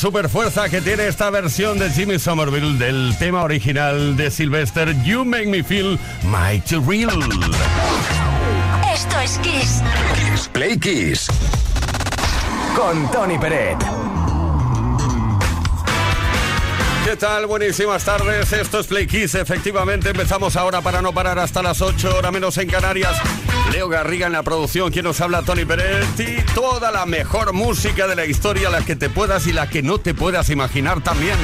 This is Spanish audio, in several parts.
super fuerza que tiene esta versión de Jimmy Somerville del tema original de Sylvester, You Make Me Feel Mighty Real. Esto es Kiss. Kiss Play Kiss. Con Tony Peret. ¿Qué tal? Buenísimas tardes. Esto es Play Kiss. Efectivamente, empezamos ahora para no parar hasta las 8, hora menos en Canarias. Leo Garriga en la producción, quien nos habla Tony Peretti. Toda la mejor música de la historia, la que te puedas y la que no te puedas imaginar también.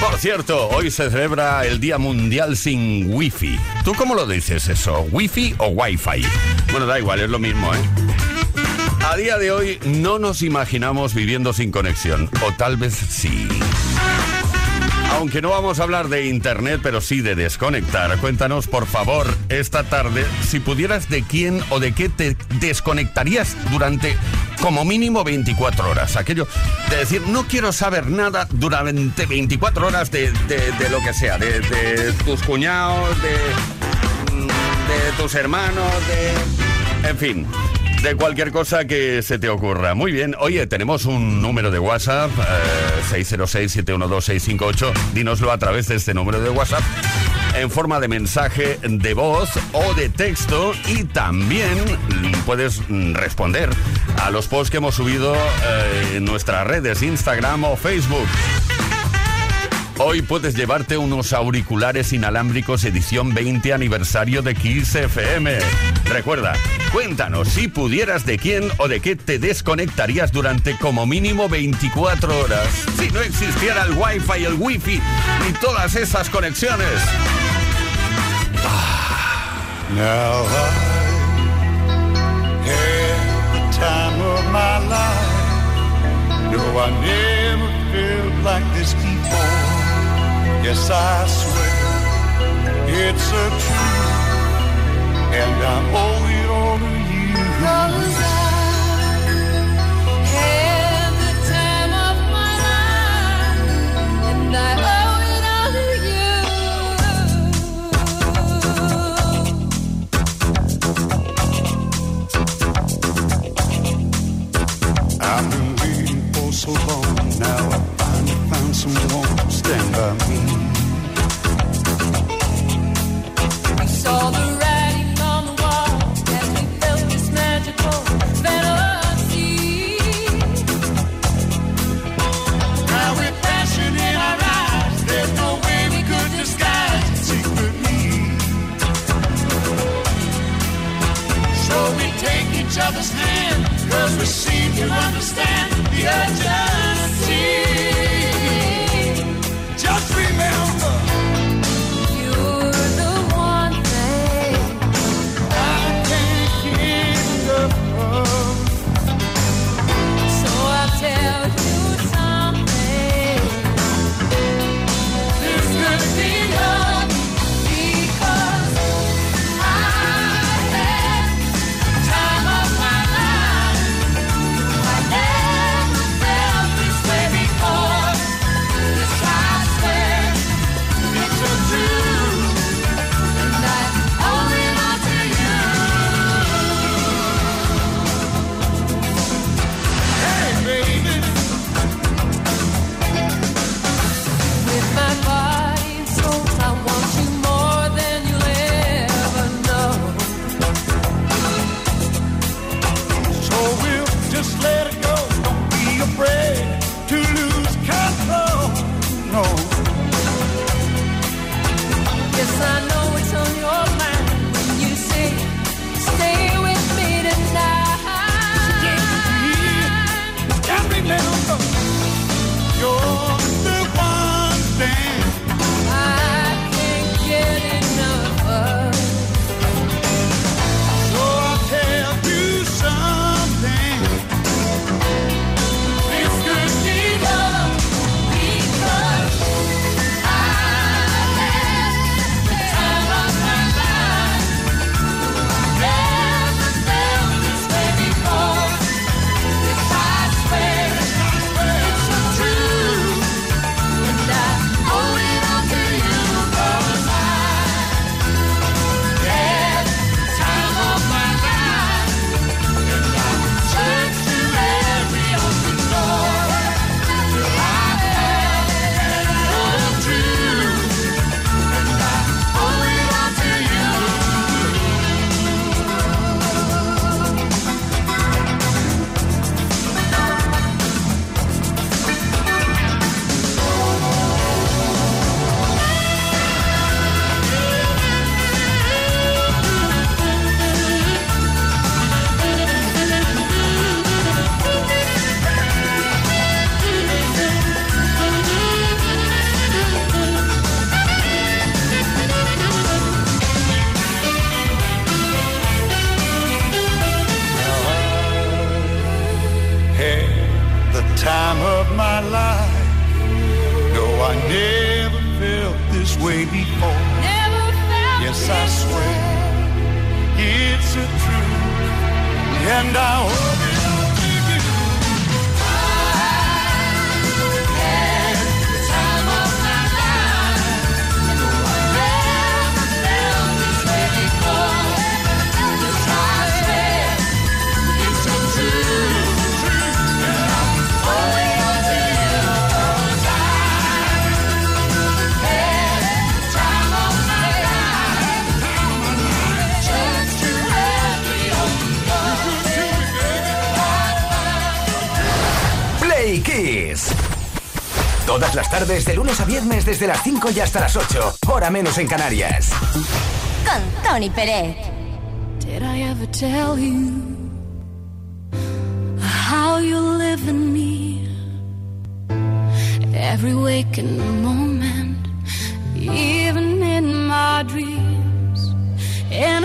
Por cierto, hoy se celebra el Día Mundial sin Wi-Fi. ¿Tú cómo lo dices eso? ¿Wi-Fi o Wi-Fi? Bueno, da igual, es lo mismo, ¿eh? A día de hoy no nos imaginamos viviendo sin conexión, o tal vez sí. Aunque no vamos a hablar de internet, pero sí de desconectar, cuéntanos por favor esta tarde si pudieras de quién o de qué te desconectarías durante como mínimo 24 horas. Aquello de decir, no quiero saber nada durante 24 horas de, lo que sea, de, de tus cuñados, de, de tus hermanos, de... En fin, de cualquier cosa que se te ocurra. Muy bien, oye, tenemos un número de WhatsApp, 606-712-658. Eh, Dínoslo a través de este número de WhatsApp en forma de mensaje de voz o de texto y también puedes responder a los posts que hemos subido eh, en nuestras redes, Instagram o Facebook. Hoy puedes llevarte unos auriculares inalámbricos edición 20 aniversario de Kiss FM. Recuerda, cuéntanos si pudieras de quién o de qué te desconectarías durante como mínimo 24 horas. Si no existiera el Wi-Fi, el Wi-Fi y todas esas conexiones. Yes, I swear it's a truth, and I owe it all to you. Cause I had the time of my life, and I yeah y hasta las 8, hora menos en Canarias. Con Tony Pérez. Did I ever tell you how you live in me? Every waking moment, even in my dreams. And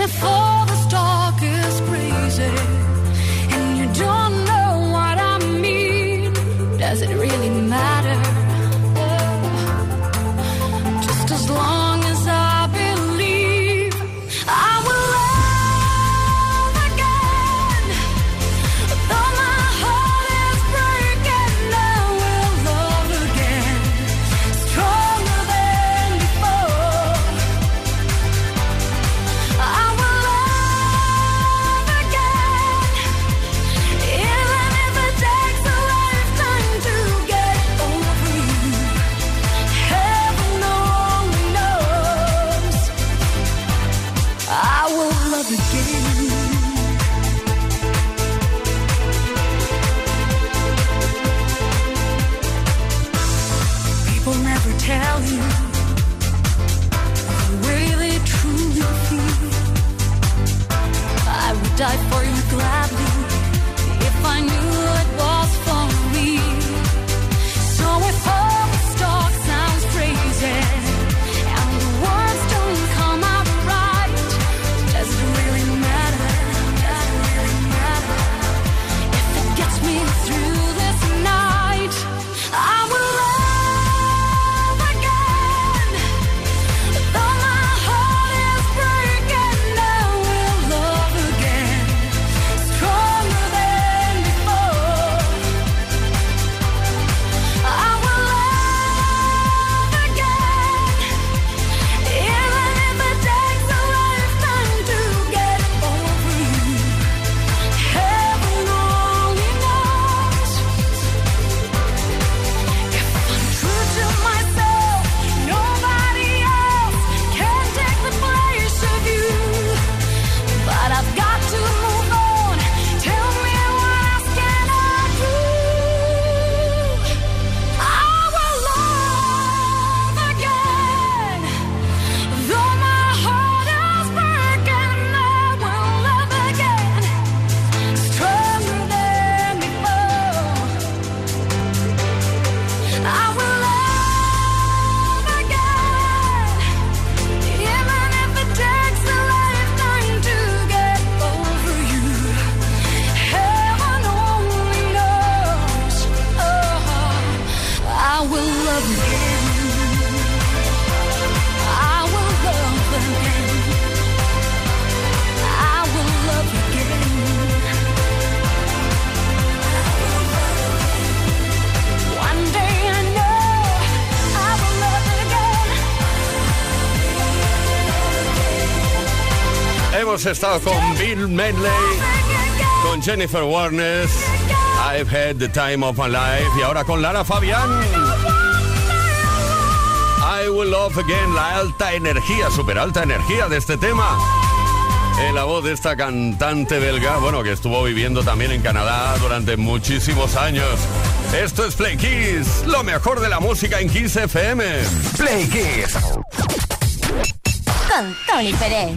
estado con Bill Medley, con Jennifer Warnes, I've had the time of my life y ahora con Lara Fabián. I will love again, la alta energía, super alta energía de este tema. En la voz de esta cantante belga, bueno, que estuvo viviendo también en Canadá durante muchísimos años. Esto es Play Kiss, lo mejor de la música en Kiss FM. Play Kiss. Con Tony Pérez.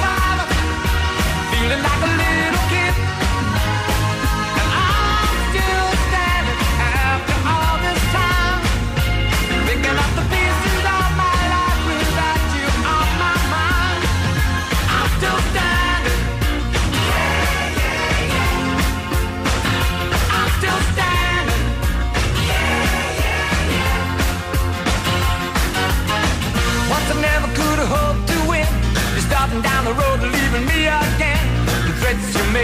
feeling like a little kid.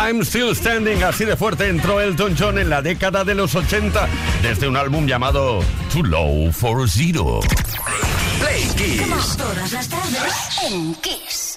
I'm Still Standing, así de fuerte entró Elton John en la década de los 80 desde un álbum llamado Too Low for Zero. Play Kiss. Todas las tardes en Kiss.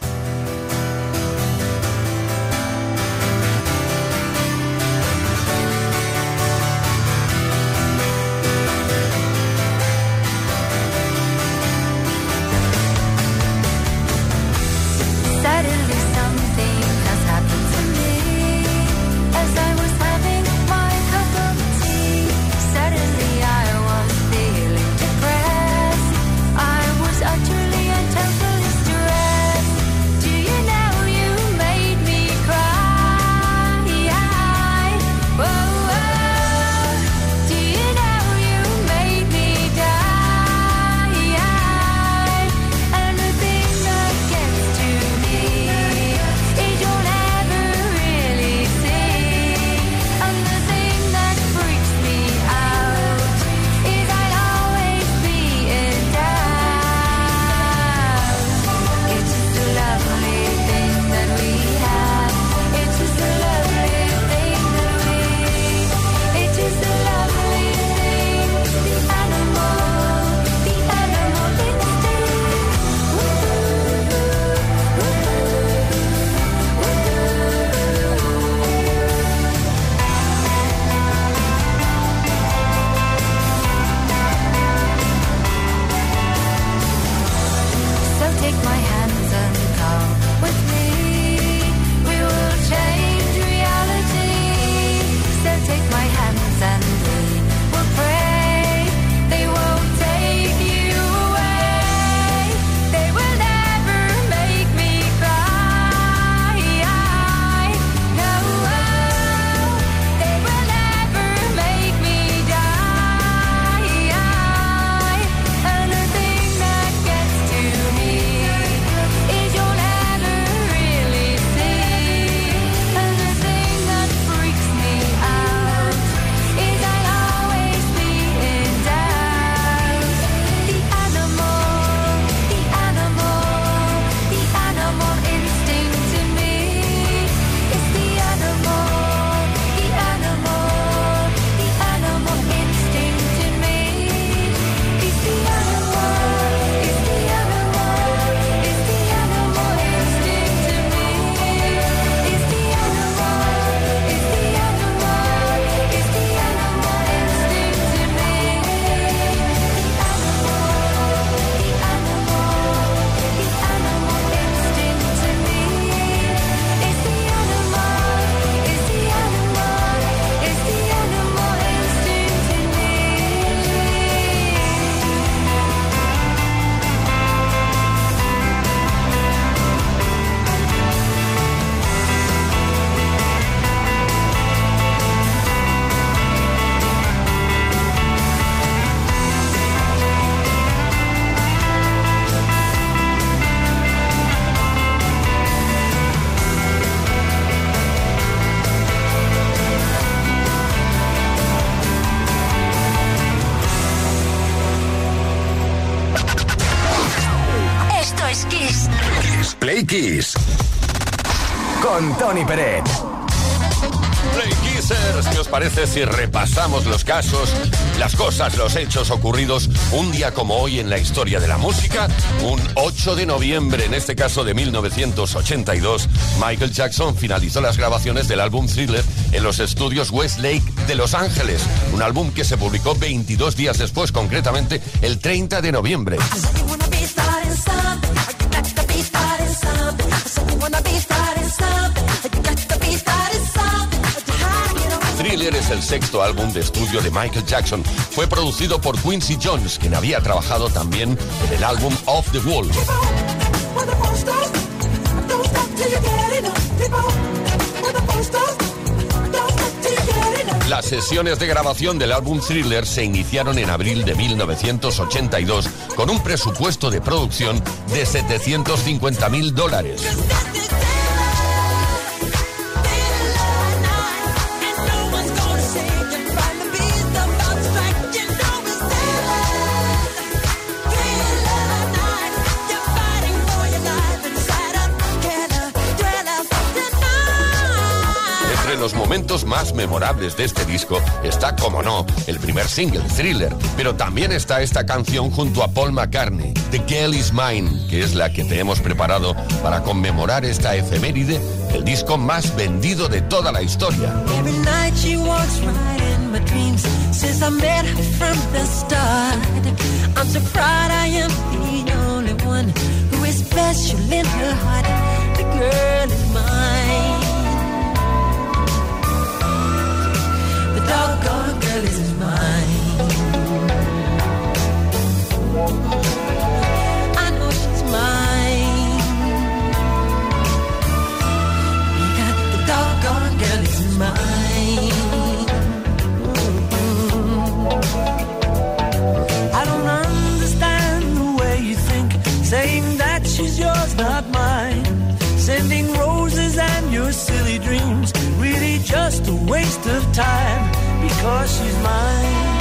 Tony Peret. Play Kissers, ¿qué os parece si repasamos los casos, las cosas, los hechos ocurridos un día como hoy en la historia de la música? Un 8 de noviembre, en este caso de 1982, Michael Jackson finalizó las grabaciones del álbum Thriller en los estudios Westlake de Los Ángeles, un álbum que se publicó 22 días después, concretamente el 30 de noviembre. Es el sexto álbum de estudio de Michael Jackson. Fue producido por Quincy Jones, quien había trabajado también en el álbum Off the Wall. Las sesiones de grabación del álbum Thriller se iniciaron en abril de 1982 con un presupuesto de producción de 750 mil dólares. Momentos más memorables de este disco está, como no, el primer single, Thriller, pero también está esta canción junto a Paul McCartney, The Girl Is Mine, que es la que te hemos preparado para conmemorar esta efeméride, el disco más vendido de toda la historia. Doggone girl is mine. I know she's mine. Because the doggone girl is mine. I don't understand the way you think, saying that she's yours, not mine. Sending roses and your silly dreams, really just a waste of time because she's mine.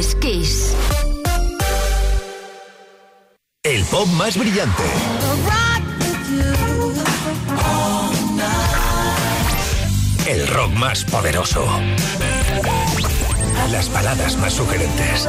es. El pop más brillante. El rock más poderoso. Las baladas más sugerentes.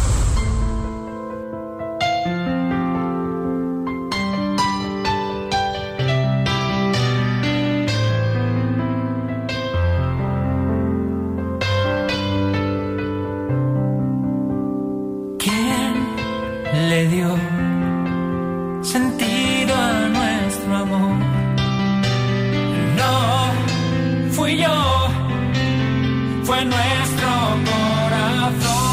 Nuestro corazón.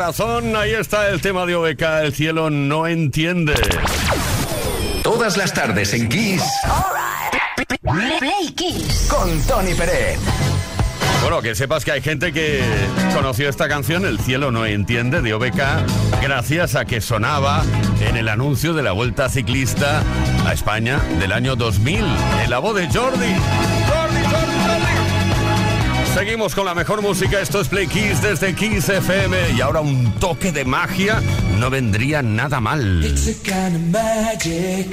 Corazón, ahí está el tema de OBK, el cielo no entiende. Todas las tardes en Kiss Play Kiss. con Tony Pérez. Bueno, que sepas que hay gente que conoció esta canción, El cielo no entiende, de OBK, gracias a que sonaba en el anuncio de la Vuelta Ciclista a España del año 2000, en la voz de Jordi. Seguimos con la mejor música, esto es Play Kiss desde Kiss FM y ahora un toque de magia no vendría nada mal. It's a kind of magic.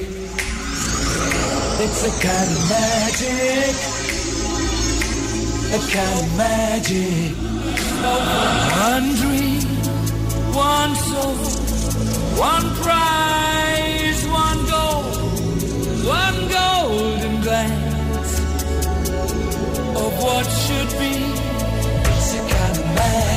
It's a kind of magic. A kind of magic. One dream, one soul, one prize, one goal, one golden glance of what should be. It's a kind of magic.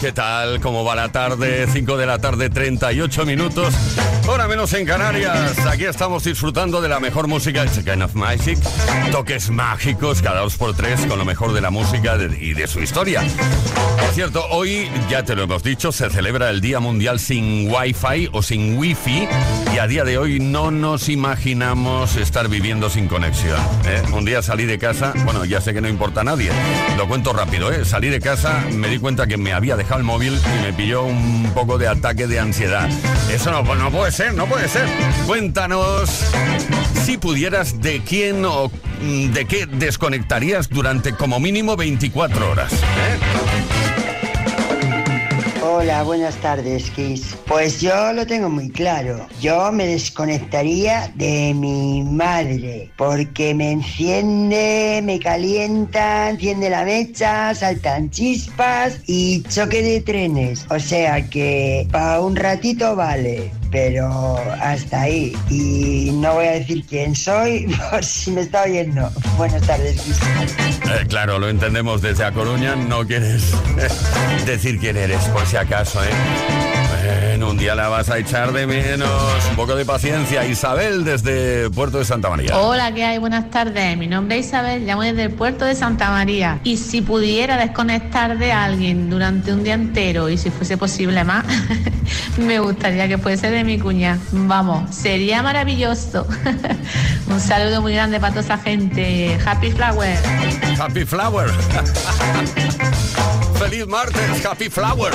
¿Qué tal? ¿Cómo va la tarde? 5 de la tarde, 38 minutos. Hora menos en Canarias. Aquí estamos disfrutando de la mejor música, It's Kind of Magic. Toques mágicos cada dos por tres con lo mejor de la música de- y de su historia. Por cierto, hoy, ya te lo hemos dicho, se celebra el Día Mundial sin Wi-Fi o sin Wi-Fi. Y a día de hoy no nos imaginamos estar viviendo sin conexión. ¿eh? Un día salí de casa, bueno, ya sé que no importa a nadie. Lo cuento rápido, ¿eh? Salí de casa, me di cuenta que me había dejado el móvil y me pilló un poco de ataque de ansiedad. Eso no, no puede ser, no puede ser. Cuéntanos si pudieras de quién o mm, de qué desconectarías durante como mínimo 24 horas. ¿eh? Hola, buenas tardes, Kiss. Pues yo lo tengo muy claro. Yo me desconectaría de mi madre porque me enciende, me calienta, enciende la mecha, saltan chispas y choque de trenes. O sea que para un ratito vale. Pero hasta ahí. Y no voy a decir quién soy por si me está oyendo. Buenas tardes. Eh, claro, lo entendemos desde A Coruña. No quieres decir quién eres, por si acaso, ¿eh? Bueno, un día la vas a echar de menos. Un poco de paciencia. Isabel, desde Puerto de Santa María. Hola, ¿qué hay? Buenas tardes. Mi nombre es Isabel, llamo desde el puerto de Santa María. Y si pudiera desconectar de alguien durante un día entero y si fuese posible más, me gustaría que fuese de mi cuña. Vamos, sería maravilloso. un saludo muy grande para toda esa gente. Happy Flower. Happy Flower. Feliz martes, Happy Flower.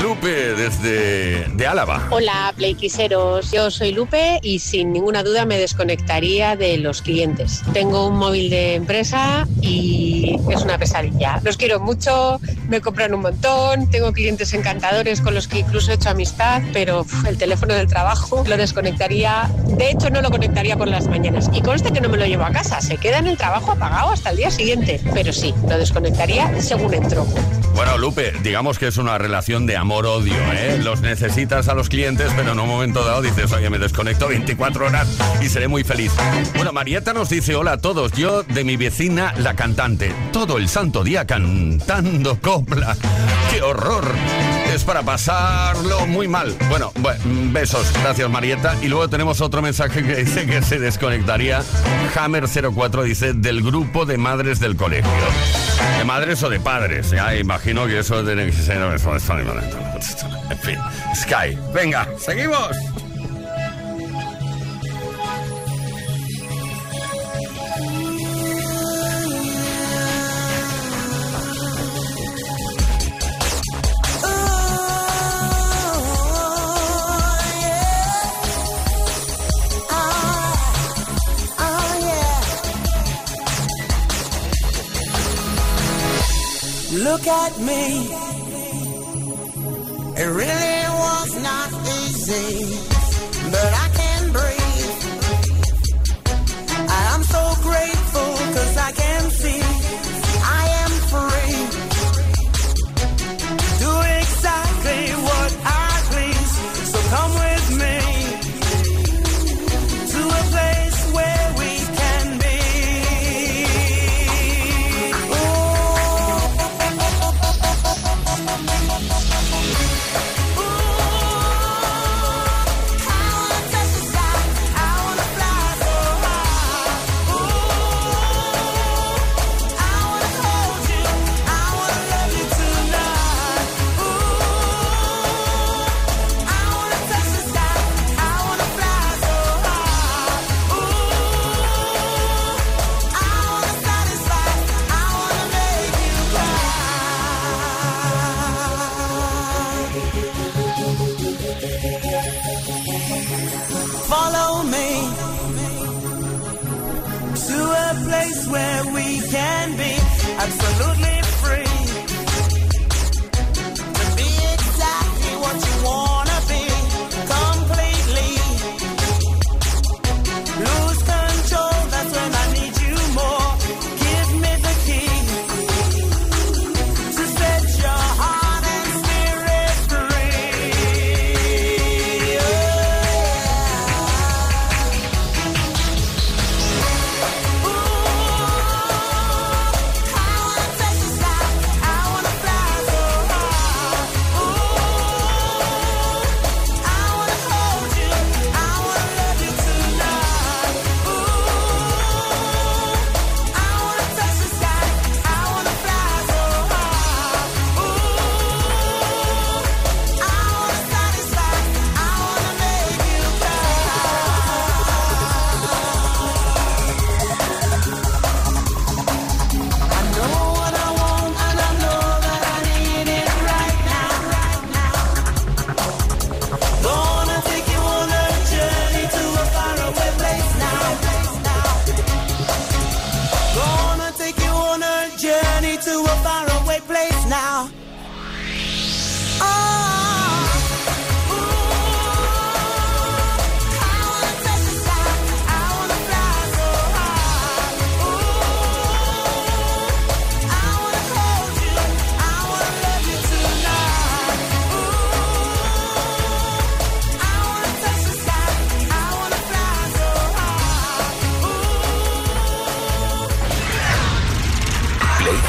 Lupe, desde de Álava. Hola, Playquiseros. Yo soy Lupe y sin ninguna duda me desconectaría de los clientes. Tengo un móvil de empresa y es una pesadilla. Los quiero mucho, me compran un montón, tengo clientes encantadores con los que incluso he hecho amistad, pero uf, el teléfono del trabajo lo desconectaría. De hecho, no lo conectaría por las mañanas. Y conste que no me lo llevo a casa, se queda en el trabajo apagado hasta el día siguiente. Pero sí, lo desconectaría según entro. Bueno, Lupe, digamos que es una relación de amor-odio, ¿eh? Los necesitas a los clientes, pero en un momento dado dices, oye, me desconecto 24 horas y seré muy feliz. Bueno, Marieta nos dice, hola a todos, yo de mi vecina, la cantante, todo el santo día cantando copla. ¡Qué horror! Es para pasarlo muy mal. Bueno, bueno, besos, gracias Marieta. Y luego tenemos otro mensaje que dice que se desconectaría. Hammer04 dice, del grupo de madres del colegio. ¿De madres o de padres? Ya imagino que eso tiene que ser... En fin, Sky. Venga, seguimos. Look at me really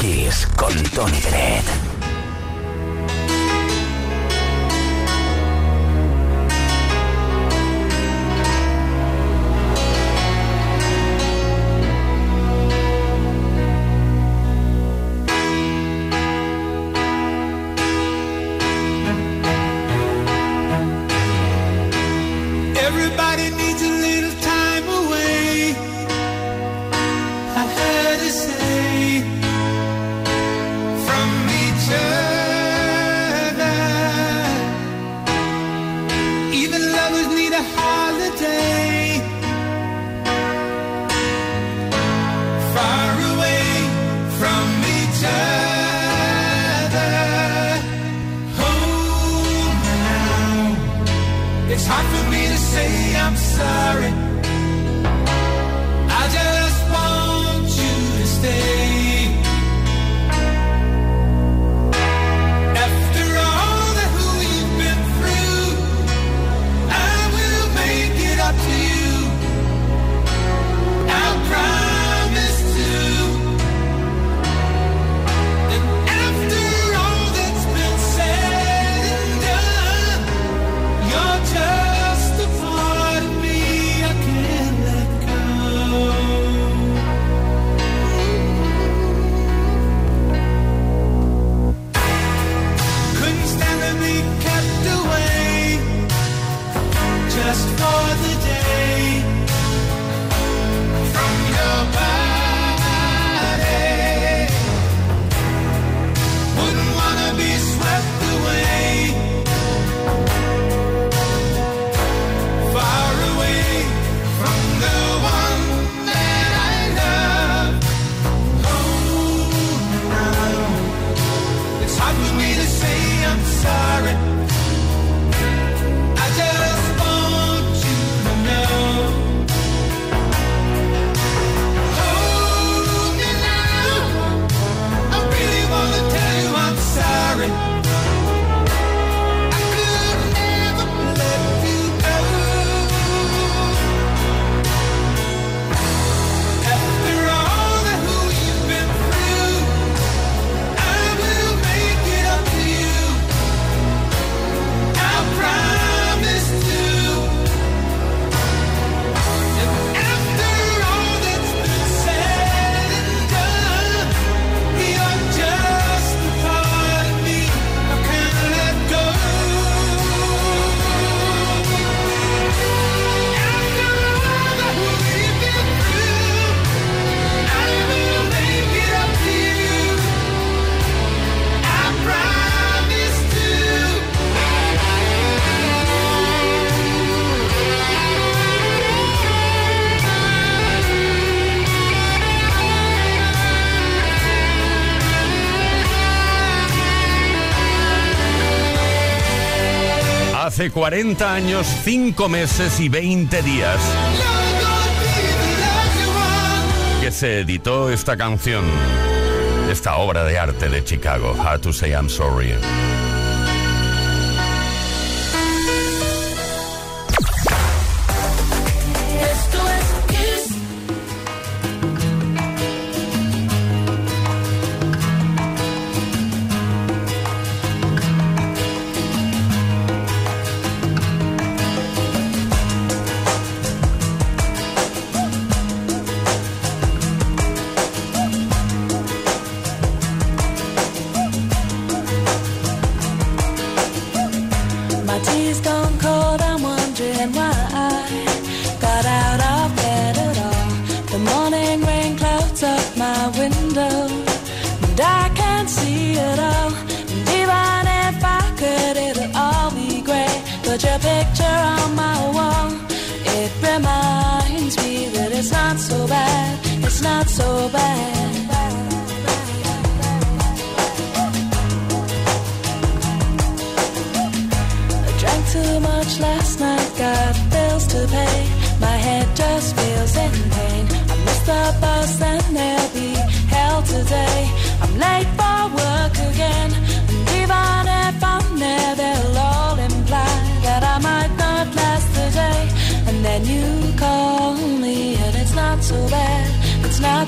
Kiss con Tony Dredd. hace 40 años, 5 meses y 20 días que se editó esta canción, esta obra de arte de Chicago, How to Say I'm Sorry.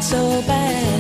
so bad.